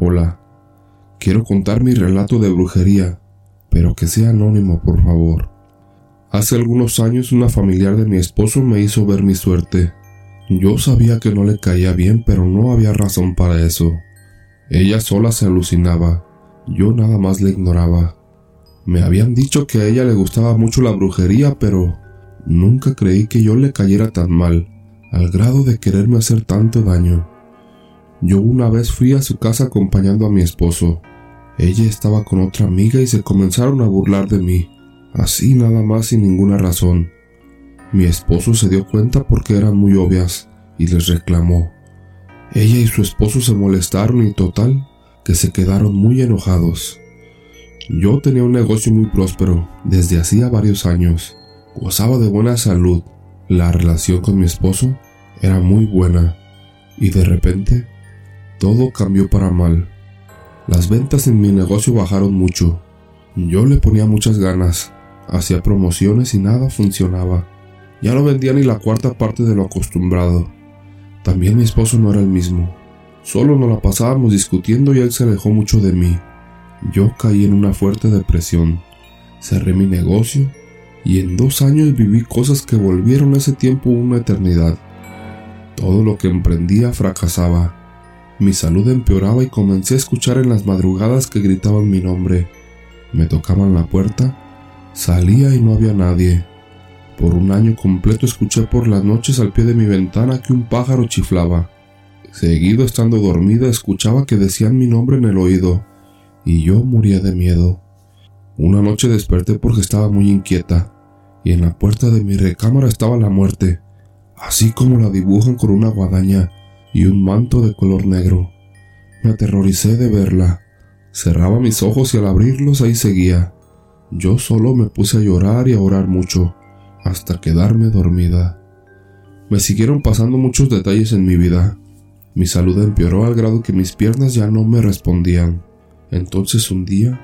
Hola, quiero contar mi relato de brujería, pero que sea anónimo, por favor. Hace algunos años una familiar de mi esposo me hizo ver mi suerte. Yo sabía que no le caía bien, pero no había razón para eso. Ella sola se alucinaba, yo nada más le ignoraba. Me habían dicho que a ella le gustaba mucho la brujería, pero nunca creí que yo le cayera tan mal, al grado de quererme hacer tanto daño. Yo una vez fui a su casa acompañando a mi esposo. Ella estaba con otra amiga y se comenzaron a burlar de mí, así nada más sin ninguna razón. Mi esposo se dio cuenta porque eran muy obvias y les reclamó. Ella y su esposo se molestaron y total que se quedaron muy enojados. Yo tenía un negocio muy próspero desde hacía varios años. Gozaba de buena salud. La relación con mi esposo era muy buena. Y de repente, todo cambió para mal. Las ventas en mi negocio bajaron mucho. Yo le ponía muchas ganas. Hacía promociones y nada funcionaba. Ya no vendía ni la cuarta parte de lo acostumbrado. También mi esposo no era el mismo. Solo nos la pasábamos discutiendo y él se alejó mucho de mí. Yo caí en una fuerte depresión. Cerré mi negocio y en dos años viví cosas que volvieron ese tiempo una eternidad. Todo lo que emprendía fracasaba. Mi salud empeoraba y comencé a escuchar en las madrugadas que gritaban mi nombre. Me tocaban la puerta, salía y no había nadie. Por un año completo escuché por las noches al pie de mi ventana que un pájaro chiflaba. Seguido estando dormida escuchaba que decían mi nombre en el oído, y yo moría de miedo. Una noche desperté porque estaba muy inquieta, y en la puerta de mi recámara estaba la muerte, así como la dibujan con una guadaña y un manto de color negro. Me aterroricé de verla. Cerraba mis ojos y al abrirlos ahí seguía. Yo solo me puse a llorar y a orar mucho hasta quedarme dormida. Me siguieron pasando muchos detalles en mi vida. Mi salud empeoró al grado que mis piernas ya no me respondían. Entonces un día,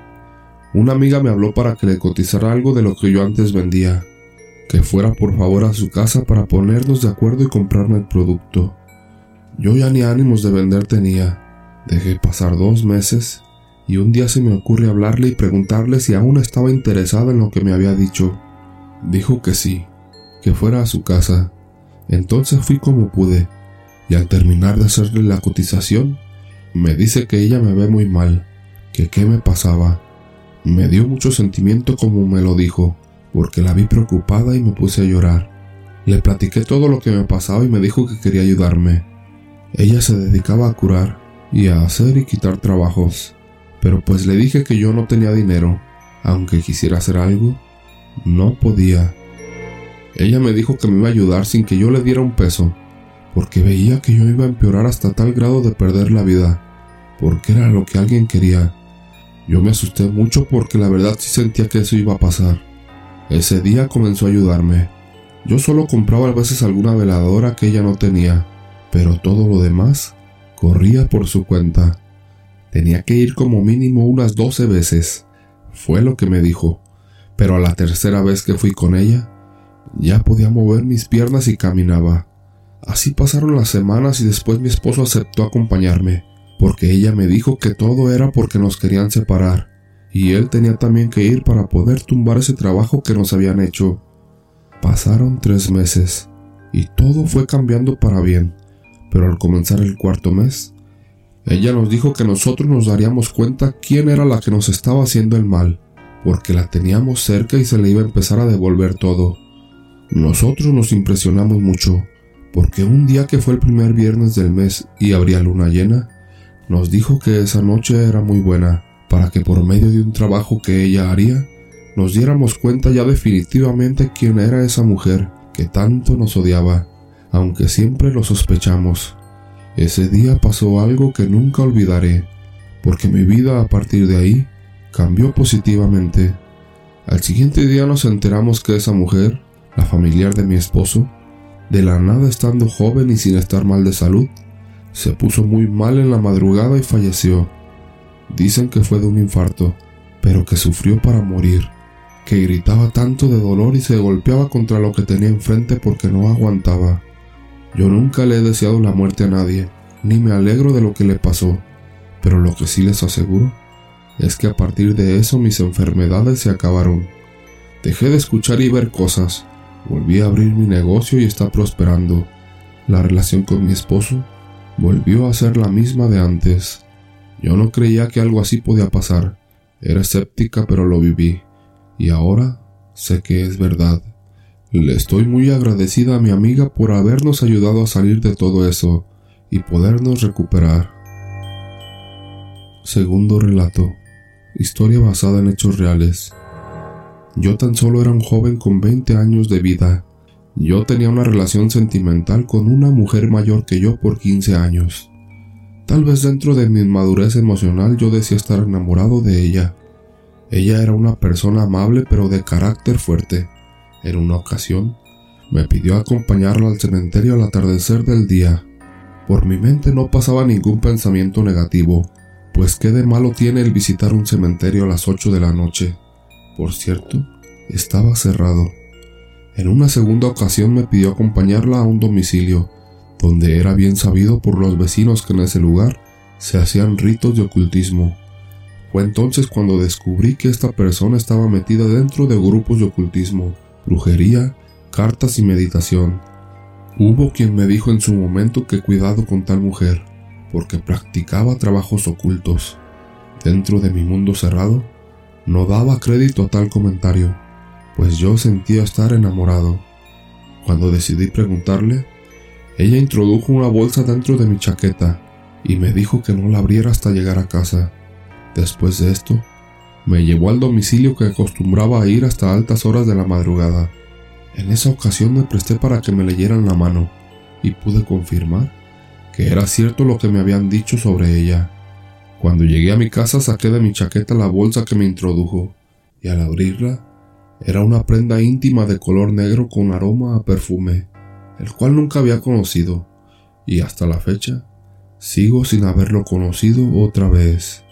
una amiga me habló para que le cotizara algo de lo que yo antes vendía, que fuera por favor a su casa para ponernos de acuerdo y comprarme el producto. Yo ya ni ánimos de vender tenía. Dejé pasar dos meses y un día se me ocurre hablarle y preguntarle si aún estaba interesada en lo que me había dicho. Dijo que sí, que fuera a su casa. Entonces fui como pude, y al terminar de hacerle la cotización, me dice que ella me ve muy mal, que qué me pasaba. Me dio mucho sentimiento como me lo dijo, porque la vi preocupada y me puse a llorar. Le platiqué todo lo que me pasaba y me dijo que quería ayudarme. Ella se dedicaba a curar y a hacer y quitar trabajos, pero pues le dije que yo no tenía dinero, aunque quisiera hacer algo, no podía. Ella me dijo que me iba a ayudar sin que yo le diera un peso, porque veía que yo iba a empeorar hasta tal grado de perder la vida, porque era lo que alguien quería. Yo me asusté mucho porque la verdad sí sentía que eso iba a pasar. Ese día comenzó a ayudarme. Yo solo compraba a veces alguna veladora que ella no tenía, pero todo lo demás corría por su cuenta. Tenía que ir como mínimo unas doce veces. Fue lo que me dijo pero a la tercera vez que fui con ella, ya podía mover mis piernas y caminaba. Así pasaron las semanas y después mi esposo aceptó acompañarme, porque ella me dijo que todo era porque nos querían separar, y él tenía también que ir para poder tumbar ese trabajo que nos habían hecho. Pasaron tres meses, y todo fue cambiando para bien, pero al comenzar el cuarto mes, ella nos dijo que nosotros nos daríamos cuenta quién era la que nos estaba haciendo el mal, porque la teníamos cerca y se le iba a empezar a devolver todo. Nosotros nos impresionamos mucho, porque un día que fue el primer viernes del mes y habría luna llena, nos dijo que esa noche era muy buena, para que por medio de un trabajo que ella haría, nos diéramos cuenta ya definitivamente quién era esa mujer que tanto nos odiaba, aunque siempre lo sospechamos. Ese día pasó algo que nunca olvidaré, porque mi vida a partir de ahí cambió positivamente. Al siguiente día nos enteramos que esa mujer, la familiar de mi esposo, de la nada estando joven y sin estar mal de salud, se puso muy mal en la madrugada y falleció. Dicen que fue de un infarto, pero que sufrió para morir, que gritaba tanto de dolor y se golpeaba contra lo que tenía enfrente porque no aguantaba. Yo nunca le he deseado la muerte a nadie, ni me alegro de lo que le pasó, Pero lo que sí les aseguro es que a partir de eso mis enfermedades se acabaron. Dejé de escuchar y ver cosas, volví a abrir mi negocio y está prosperando. La relación con mi esposo volvió a ser la misma de antes. Yo no creía que algo así podía pasar. Era escéptica pero lo viví. Y ahora sé que es verdad. Le estoy muy agradecida a mi amiga por habernos ayudado a salir de todo eso y podernos recuperar. Segundo relato. Historia basada en hechos reales. Yo tan solo era un joven con 20 años de vida. Yo tenía una relación sentimental con una mujer mayor que yo por 15 años. Tal vez dentro de mi inmadurez emocional yo decía estar enamorado de ella. Ella era una persona amable pero de carácter fuerte. En una ocasión, me pidió acompañarla al cementerio al atardecer del día. Por mi mente no pasaba ningún pensamiento negativo, pues qué de malo tiene el visitar un cementerio a las 8 de la noche. Por cierto, estaba cerrado. En una segunda ocasión me pidió acompañarla a un domicilio, donde era bien sabido por los vecinos que en ese lugar se hacían ritos de ocultismo. Fue entonces cuando descubrí que esta persona estaba metida dentro de grupos de ocultismo, brujería, cartas y meditación. Hubo quien me dijo en su momento que cuidado con tal mujer, porque practicaba trabajos ocultos. Dentro de mi mundo cerrado, no daba crédito a tal comentario, pues yo sentía estar enamorado. Cuando decidí preguntarle, ella introdujo una bolsa dentro de mi chaqueta y me dijo que no la abriera hasta llegar a casa. Después de esto, me llevó al domicilio que acostumbraba a ir hasta altas horas de la madrugada. En esa ocasión me presté para que me leyeran la mano y pude confirmar que era cierto lo que me habían dicho sobre ella. Cuando llegué a mi casa saqué de mi chaqueta la bolsa que me introdujo, y al abrirla era una prenda íntima de color negro con aroma a perfume, el cual nunca había conocido, y hasta la fecha sigo sin haberlo conocido otra vez.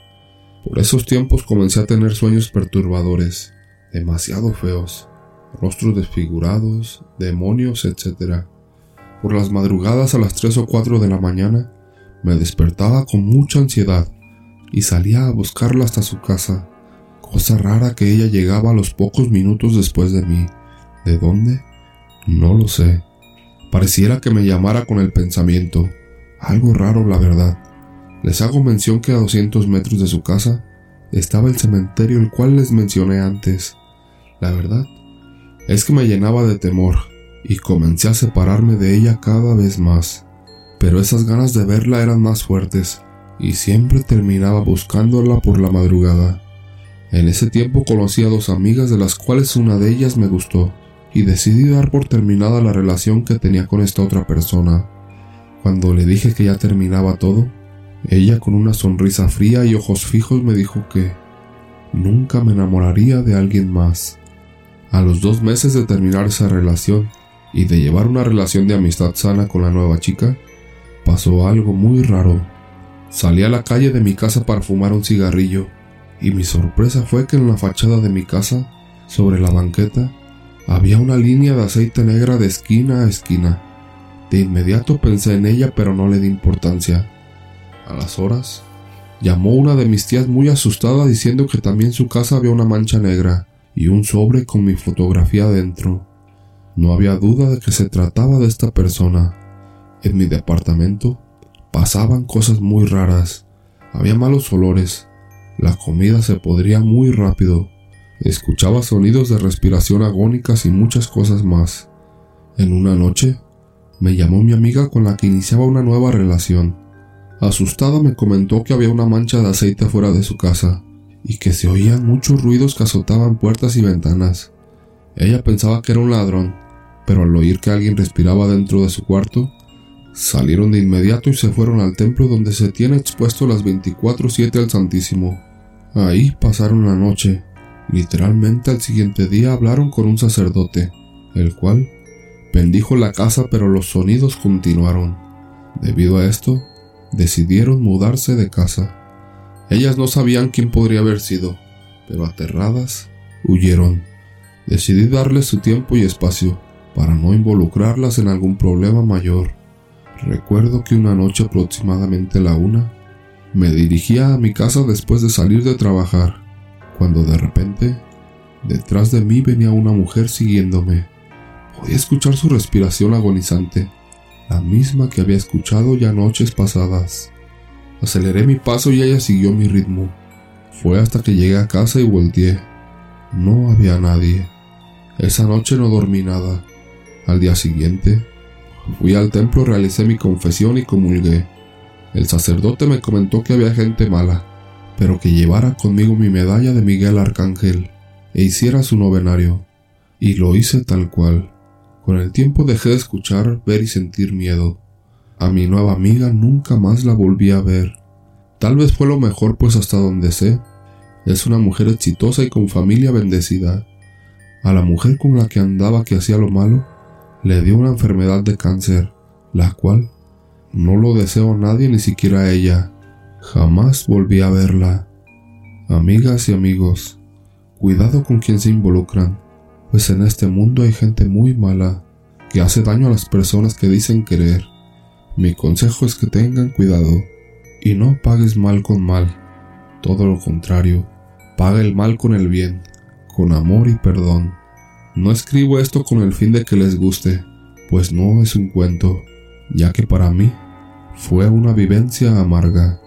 Por esos tiempos comencé a tener sueños perturbadores, demasiado feos, rostros desfigurados, demonios, etc. Por las madrugadas a las 3 o 4 de la mañana me despertaba con mucha ansiedad y salía a buscarla hasta su casa. Cosa rara que ella llegaba a los pocos minutos después de mí. ¿De dónde? No lo sé. Pareciera que me llamara con el pensamiento. Algo raro, la verdad. Les hago mención que a 200 metros de su casa estaba el cementerio el cual les mencioné antes. La verdad es que me llenaba de temor y comencé a separarme de ella cada vez más. Pero esas ganas de verla eran más fuertes y siempre terminaba buscándola por la madrugada. En ese tiempo conocí a dos amigas de las cuales una de ellas me gustó y decidí dar por terminada la relación que tenía con esta otra persona. Cuando le dije que ya terminaba todo, ella con una sonrisa fría y ojos fijos me dijo que nunca me enamoraría de alguien más. A los dos meses de terminar esa relación, y de llevar una relación de amistad sana con la nueva chica, pasó algo muy raro. Salí a la calle de mi casa para fumar un cigarrillo y mi sorpresa fue que en la fachada de mi casa, sobre la banqueta, había una línea de aceite negra de esquina a esquina. De inmediato pensé en ella pero no le di importancia. A las horas, llamó una de mis tías muy asustada diciendo que también en su casa había una mancha negra y un sobre con mi fotografía dentro. No había duda de que se trataba de esta persona. En mi departamento pasaban cosas muy raras. Había malos olores. La comida se podría muy rápido. Escuchaba sonidos de respiración agónicas y muchas cosas más. En una noche, me llamó mi amiga con la que iniciaba una nueva relación. Asustada me comentó que había una mancha de aceite fuera de su casa y que se oían muchos ruidos que azotaban puertas y ventanas. Ella pensaba que era un ladrón, pero al oír que alguien respiraba dentro de su cuarto, salieron de inmediato y se fueron al templo donde se tiene expuesto las 24-7 al Santísimo. Ahí pasaron la noche. Literalmente al siguiente día hablaron con un sacerdote, el cual bendijo la casa pero los sonidos continuaron. Debido a esto, decidieron mudarse de casa. Ellas no sabían quién podría haber sido, pero aterradas, huyeron. Decidí darles su tiempo y espacio para no involucrarlas en algún problema mayor. Recuerdo que una noche aproximadamente la una, Me dirigía a mi casa después de salir de trabajar, cuando de repente, detrás de mí venía una mujer siguiéndome. Podía escuchar su respiración agonizante, la misma que había escuchado ya noches pasadas. Aceleré mi paso y ella siguió mi ritmo. Fue hasta que llegué a casa y volteé. No había nadie. Esa noche no dormí nada. Al día siguiente, fui al templo, realicé mi confesión y comulgué. El sacerdote me comentó que había gente mala, pero que llevara conmigo mi medalla de Miguel Arcángel e hiciera su novenario. Y lo hice tal cual. Con el tiempo dejé de escuchar, ver y sentir miedo. A mi nueva amiga nunca más la volví a ver. Tal vez fue lo mejor, pues hasta donde sé, es una mujer exitosa y con familia bendecida. A la mujer con la que andaba que hacía lo malo, le dio una enfermedad de cáncer, la cual no lo deseo a nadie, ni siquiera a ella. Jamás volví a verla. Amigas y amigos, cuidado con quien se involucran, pues en este mundo hay gente muy mala que hace daño a las personas que dicen querer. Mi consejo es que tengan cuidado y no pagues mal con mal. Todo lo contrario, paga el mal con el bien, con amor y perdón. No escribo esto con el fin de que les guste, pues no es un cuento, ya que para mí fue una vivencia amarga.